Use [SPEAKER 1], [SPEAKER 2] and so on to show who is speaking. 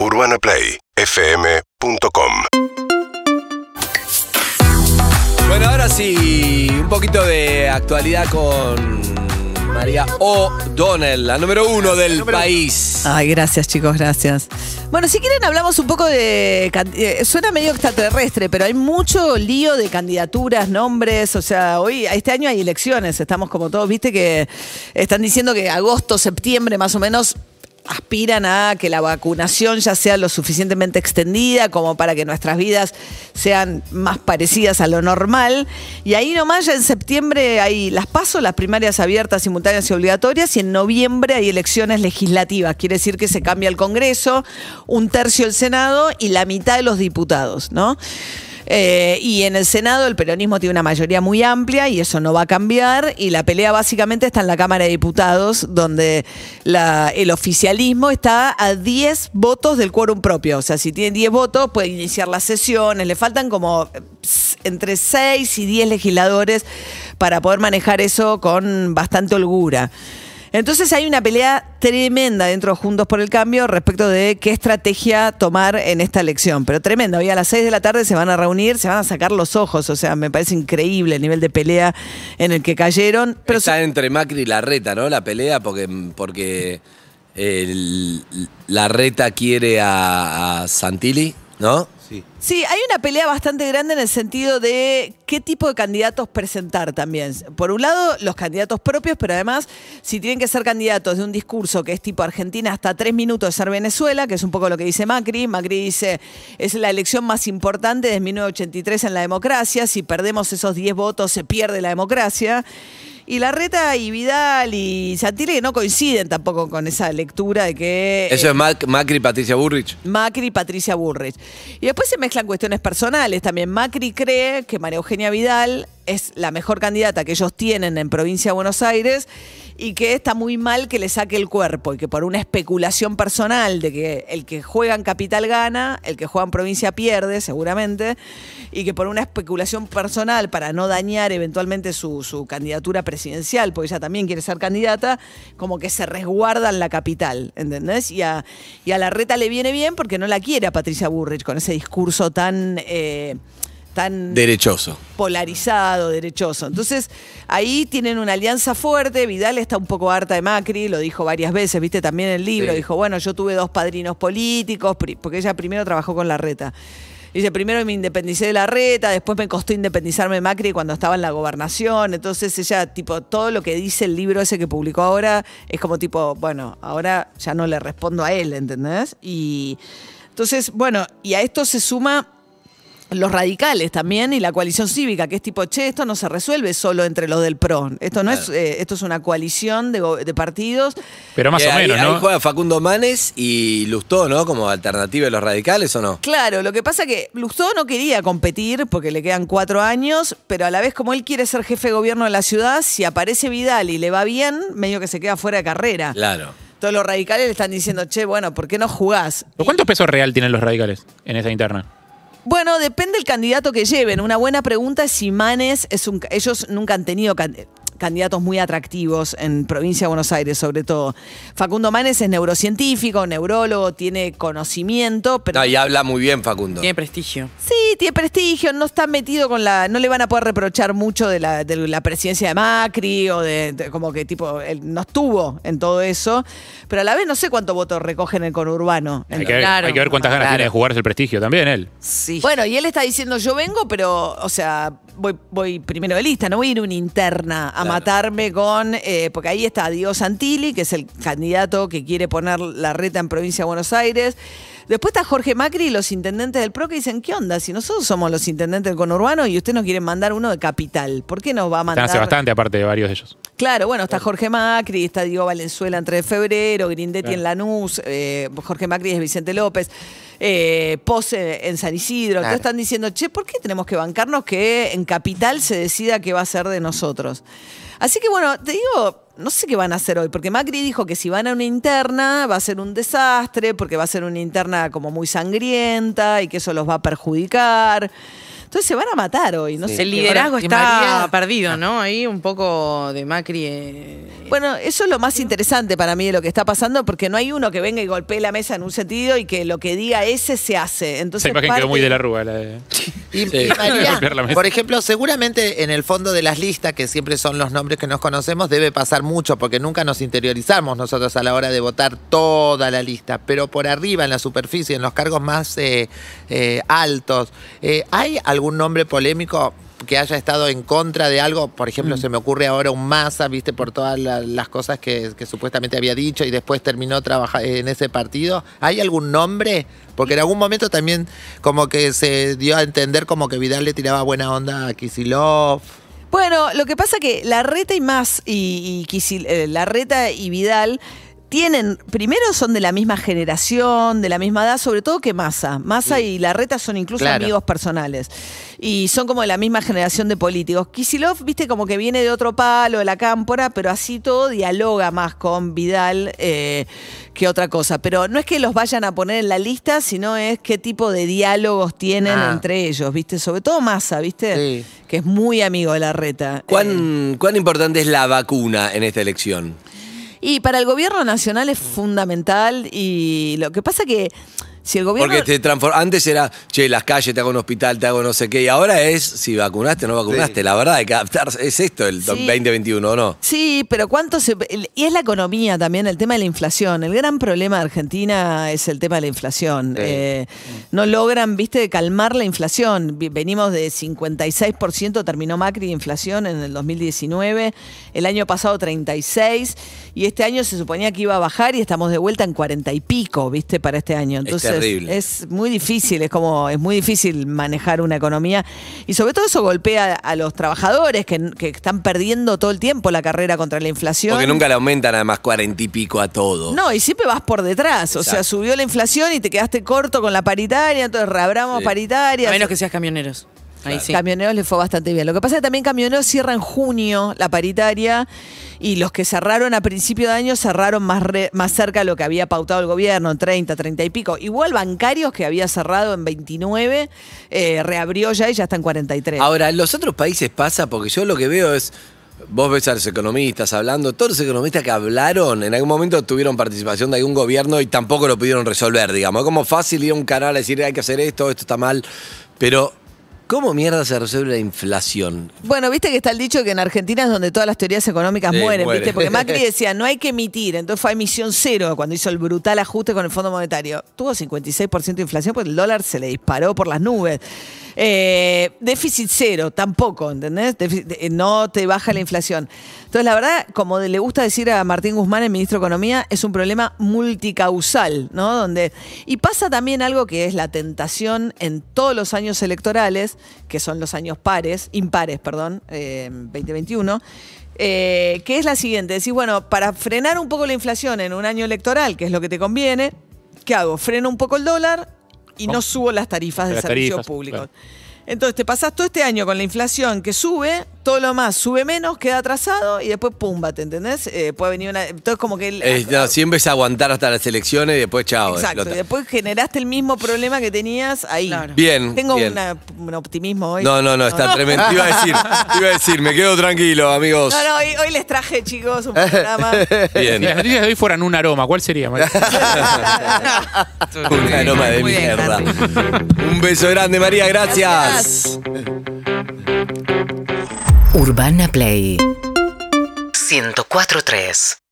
[SPEAKER 1] UrbanaPlayFM.com
[SPEAKER 2] Bueno, ahora sí, un poquito de actualidad con María O'Donnell, la número uno del país.
[SPEAKER 3] Ay, gracias chicos, gracias. Bueno, si quieren hablamos un poco de... eh, Suena medio extraterrestre, pero hay mucho lío de candidaturas, nombres. O sea, hoy, este año hay elecciones, estamos como todos, viste que están diciendo que agosto, septiembre más o menos aspiran a que la vacunación ya sea lo suficientemente extendida como para que nuestras vidas sean más parecidas a lo normal. Y ahí nomás ya en septiembre hay las pasos, las primarias abiertas, simultáneas y obligatorias, y en noviembre hay elecciones legislativas. Quiere decir que se cambia el Congreso, un tercio el Senado y la mitad de los diputados, ¿no? Eh, y en el Senado el peronismo tiene una mayoría muy amplia y eso no va a cambiar. Y la pelea básicamente está en la Cámara de Diputados, donde la- el oficialismo está a 10 votos del quórum propio. O sea, si tienen 10 votos, puede iniciar las sesiones. Le faltan como eh, entre 6 y 10 legisladores para poder manejar eso con bastante holgura. Entonces hay una pelea tremenda dentro de Juntos por el Cambio respecto de qué estrategia tomar en esta elección. Pero tremenda. Hoy a las 6 de la tarde se van a reunir, se van a sacar los ojos. O sea, me parece increíble el nivel de pelea en el que cayeron. Pero
[SPEAKER 2] Está entre Macri y Larreta, ¿no? La pelea, porque, porque el- Larreta quiere a, a Santilli, ¿no? Sí.
[SPEAKER 3] Sí, hay una pelea bastante grande en el sentido de qué tipo de candidatos presentar también. Por un lado, los candidatos propios, pero además, si tienen que ser candidatos de un discurso que es tipo Argentina hasta tres minutos de ser Venezuela, que es un poco lo que dice Macri. Macri dice, es la elección más importante desde 1983 en la democracia. Si perdemos esos 10 votos, se pierde la democracia. Y Larreta y Vidal y Santilli no coinciden tampoco con esa lectura de que...
[SPEAKER 2] Eso
[SPEAKER 3] eh,
[SPEAKER 2] es Mac- Macri y Patricia Burrich.
[SPEAKER 3] Macri y Patricia Burrich. Y después se mezclan cuestiones personales también. Macri cree que María Eugenia Vidal es la mejor candidata que ellos tienen en provincia de Buenos Aires y que está muy mal que le saque el cuerpo y que por una especulación personal de que el que juega en capital gana, el que juega en provincia pierde seguramente, y que por una especulación personal para no dañar eventualmente su, su candidatura presidencial, porque ella también quiere ser candidata, como que se resguardan la capital, ¿entendés? Y a, y a la reta le viene bien porque no la quiere a Patricia Burrich con ese discurso tan... eh, tan
[SPEAKER 2] Derechoso.
[SPEAKER 3] polarizado, derechoso. Entonces, ahí tienen una alianza fuerte. Vidal está un poco harta de Macri, lo dijo varias veces, viste también en el libro.
[SPEAKER 2] Sí.
[SPEAKER 3] Dijo, bueno, yo tuve dos padrinos políticos, porque ella primero trabajó con la reta. Dice, primero me independicé de la reta, después me costó independizarme de Macri cuando estaba en la gobernación. Entonces ella, tipo, todo lo que dice el libro ese que publicó ahora es como tipo, bueno, ahora ya no le respondo a él, ¿entendés? Y entonces, bueno, y a esto se suma los radicales también y la coalición cívica, que es tipo, che, esto no se resuelve solo entre los del PRO. Esto no es, eh, esto es una coalición de, partidos.
[SPEAKER 4] Pero más o
[SPEAKER 2] ahí-
[SPEAKER 4] menos,
[SPEAKER 2] Ahí
[SPEAKER 4] ¿no?
[SPEAKER 2] juega Facundo Manes y Lustó, ¿no? Como alternativa de los radicales, ¿o no?
[SPEAKER 3] Claro, lo que pasa es que Lustó no quería competir porque le quedan cuatro años, pero a la vez como él quiere ser jefe de gobierno de la ciudad, si aparece Vidal y le va bien, medio que se queda fuera de carrera.
[SPEAKER 2] Claro.
[SPEAKER 3] Todos los radicales le están diciendo, che, bueno, ¿por qué no jugás?
[SPEAKER 4] ¿Pero ¿Cuántos pesos real tienen los radicales en esa interna?
[SPEAKER 3] Bueno, depende del candidato que lleven. Una buena pregunta es si Manes es un. Ellos nunca han tenido candidatos muy atractivos en provincia de Buenos Aires, sobre todo. Facundo Manes es neurocientífico, neurólogo, tiene conocimiento, pero.
[SPEAKER 2] No, y habla muy bien Facundo.
[SPEAKER 5] Tiene prestigio.
[SPEAKER 3] Sí, tiene prestigio, no está metido con la. No le van a poder reprochar mucho de la, de la presidencia de Macri o de, de- como que tipo, él no estuvo en todo eso. Pero a la vez no sé cuánto votos recoge en el conurbano.
[SPEAKER 4] Hay que, ver,
[SPEAKER 5] Claro.
[SPEAKER 4] hay que ver cuántas ganas
[SPEAKER 5] Claro.
[SPEAKER 4] tiene de jugarse el prestigio también él.
[SPEAKER 5] Sí.
[SPEAKER 3] Bueno, y él está diciendo, yo vengo, pero, o sea, voy, voy primero de lista, no voy a ir a una interna a
[SPEAKER 2] Claro.
[SPEAKER 3] matarme con, eh, porque ahí está Diego Santilli, que es el candidato que quiere poner la reta en provincia de Buenos Aires. Después está Jorge Macri y los intendentes del PRO que dicen, ¿qué onda? Si nosotros somos los intendentes del conurbano y usted nos quiere mandar uno de capital, ¿por qué nos va a
[SPEAKER 4] Están
[SPEAKER 3] mandar?
[SPEAKER 4] hace bastante, aparte de varios de ellos.
[SPEAKER 3] Claro, bueno, está Jorge Macri, está Diego Valenzuela en 3 de febrero, Grindetti
[SPEAKER 4] Claro.
[SPEAKER 3] en Lanús, eh, Jorge Macri es Vicente López, eh, Pose en San Isidro. Entonces están diciendo, che, ¿por qué tenemos que bancarnos que en Capital se decida qué va a ser de nosotros? Así que bueno, te digo, no sé qué van a hacer hoy, porque Macri dijo que si van a una interna va a ser un desastre, porque va a ser una interna como muy sangrienta y que eso los va a perjudicar. Entonces se van a matar hoy, no
[SPEAKER 2] Sí.
[SPEAKER 3] sé.
[SPEAKER 1] El liderazgo está
[SPEAKER 5] María-
[SPEAKER 1] perdido, ¿no? Ahí un poco de Macri. eh,
[SPEAKER 3] Bueno, eso es lo más interesante para mí de lo que está pasando, porque no hay uno que venga y golpee la mesa en un sentido y que lo que diga ese se hace. Entonces,
[SPEAKER 4] Esa imagen
[SPEAKER 3] parte-
[SPEAKER 4] quedó muy de la rúa. La de...
[SPEAKER 5] Y,
[SPEAKER 2] Sí.
[SPEAKER 5] y María,
[SPEAKER 4] Golpear la mesa.
[SPEAKER 5] por ejemplo, seguramente en el fondo de las listas, que siempre son los nombres que nos conocemos, debe pasar mucho, porque nunca nos interiorizamos nosotros a la hora de votar toda la lista, pero por arriba, en la superficie, en los cargos más eh, eh, altos, eh, ¿hay algún nombre polémico? que haya estado en contra de algo, por ejemplo, se me ocurre ahora un Massa, viste, por todas la- las cosas que, que supuestamente había dicho y después terminó trabaja- en ese partido. ¿Hay algún nombre? Porque en algún momento también como que se dio a entender como que Vidal le tiraba buena onda a Kisilov.
[SPEAKER 3] Bueno, lo que pasa que Larreta y más y, y Kisil- eh, Larreta y Vidal tienen, primero son de la misma generación, de la misma edad, sobre todo que Massa. Massa y Larreta son incluso
[SPEAKER 5] Claro.
[SPEAKER 3] amigos personales. Y son como de la misma generación de políticos. Kisilov, viste, como que viene de otro palo, de la cámpora, pero así todo dialoga más con Vidal eh, que otra cosa. Pero no es que los vayan a poner en la lista, sino es qué tipo de diálogos tienen
[SPEAKER 5] Ah.
[SPEAKER 3] entre ellos, viste. Sobre todo Massa, viste,
[SPEAKER 5] Sí.
[SPEAKER 3] que es muy amigo de Larreta. Eh,
[SPEAKER 2] ¿Cuán, ¿Cuán importante es la vacuna en esta elección?
[SPEAKER 3] Y para el gobierno nacional es fundamental y lo que pasa que si el gobierno...
[SPEAKER 2] Porque te antes era, che, las calles, te hago un hospital, te hago no sé qué, y ahora es si vacunaste o no vacunaste.
[SPEAKER 5] Sí.
[SPEAKER 2] La verdad, hay que adaptarse. Es esto el
[SPEAKER 3] Sí.
[SPEAKER 2] 2021, ¿o no?
[SPEAKER 3] Sí, pero cuánto se... Y es la economía también, el tema de la inflación. El gran problema de Argentina es el tema de la inflación.
[SPEAKER 5] Sí.
[SPEAKER 3] Eh, no logran, viste, calmar la inflación. Venimos de 56%, terminó Macri de inflación en el 2019, el año pasado 36, y este año se suponía que iba a bajar y estamos de vuelta en 40 y pico, viste, para este año. Entonces,
[SPEAKER 2] terrible.
[SPEAKER 3] es muy difícil, es como, es muy difícil manejar una economía. Y sobre todo eso golpea a los trabajadores que, que están perdiendo todo el tiempo la carrera contra la inflación.
[SPEAKER 2] Porque nunca le aumentan además 40 y pico a todo.
[SPEAKER 3] No, y siempre vas por detrás. O sea, subió la inflación y te quedaste corto con la paritaria, entonces reabramos
[SPEAKER 2] Sí.
[SPEAKER 3] paritaria.
[SPEAKER 1] a menos que seas camioneros. Ahí sí.
[SPEAKER 3] Camioneros le fue bastante bien. Lo que pasa es que también Camioneros cierra en junio la paritaria y los que cerraron a principio de año cerraron más, re- más cerca de lo que había pautado el gobierno, en 30, 30 y pico. Igual bancarios que había cerrado en 29, eh, reabrió ya y ya está en 43.
[SPEAKER 2] Ahora, en los otros países pasa, porque yo lo que veo es. Vos ves a los economistas hablando, todos los economistas que hablaron en algún momento tuvieron participación de algún gobierno y tampoco lo pudieron resolver, digamos. Es como fácil ir a un canal a decir hay que hacer esto, esto está mal. Pero, ¿cómo mierda se resuelve la inflación?
[SPEAKER 3] Bueno, viste que está el dicho que en Argentina es donde todas las teorías económicas
[SPEAKER 2] Sí,
[SPEAKER 3] mueren,
[SPEAKER 2] mueren.
[SPEAKER 3] ¿viste? Porque Macri decía, no hay que emitir. Entonces fue a emisión cero cuando hizo el brutal ajuste con el Fondo Monetario. Tuvo 56% de inflación porque el dólar se le disparó por las nubes. Eh, déficit cero, tampoco, ¿entendés? Déficit- eh, no te baja la inflación. Entonces, la verdad, como le gusta decir a Martín Guzmán, el ministro de Economía, es un problema multicausal, ¿no? Donde, y pasa también algo que es la tentación en todos los años electorales, que son los años pares, impares, perdón, eh, 2021. eh, que es la siguiente, decís, bueno, para frenar un poco la inflación en un año electoral, que es lo que te conviene, ¿qué hago? Freno un poco el dólar y no subo las tarifas de
[SPEAKER 4] Las
[SPEAKER 3] servicios
[SPEAKER 4] tarifas,
[SPEAKER 3] públicos.
[SPEAKER 4] claro.
[SPEAKER 3] Entonces te pasás todo este año con la inflación que sube, todo lo más sube menos, queda atrasado y después pumba, ¿te entendés? Eh, puede venir una. Entonces, como que. el-
[SPEAKER 2] Eh, no, siempre es aguantar hasta las elecciones y después chao.
[SPEAKER 3] Exacto,
[SPEAKER 2] explota.
[SPEAKER 3] y después generaste el mismo problema que tenías ahí.
[SPEAKER 1] Claro.
[SPEAKER 2] Bien,
[SPEAKER 3] Tengo
[SPEAKER 2] bien.
[SPEAKER 3] una- un optimismo hoy.
[SPEAKER 2] No, no, no, está tremendo. Te iba a decir, te iba a decir, me quedo tranquilo, amigos.
[SPEAKER 3] No, no, hoy, hoy les traje, chicos, un programa.
[SPEAKER 4] Si
[SPEAKER 2] Bien.
[SPEAKER 4] las noticias de hoy fueran un aroma, ¿cuál sería? María?
[SPEAKER 2] Un aroma de
[SPEAKER 1] bien,
[SPEAKER 2] mierda. Un beso grande, María, gracias.
[SPEAKER 6] Urbana Play. 104.3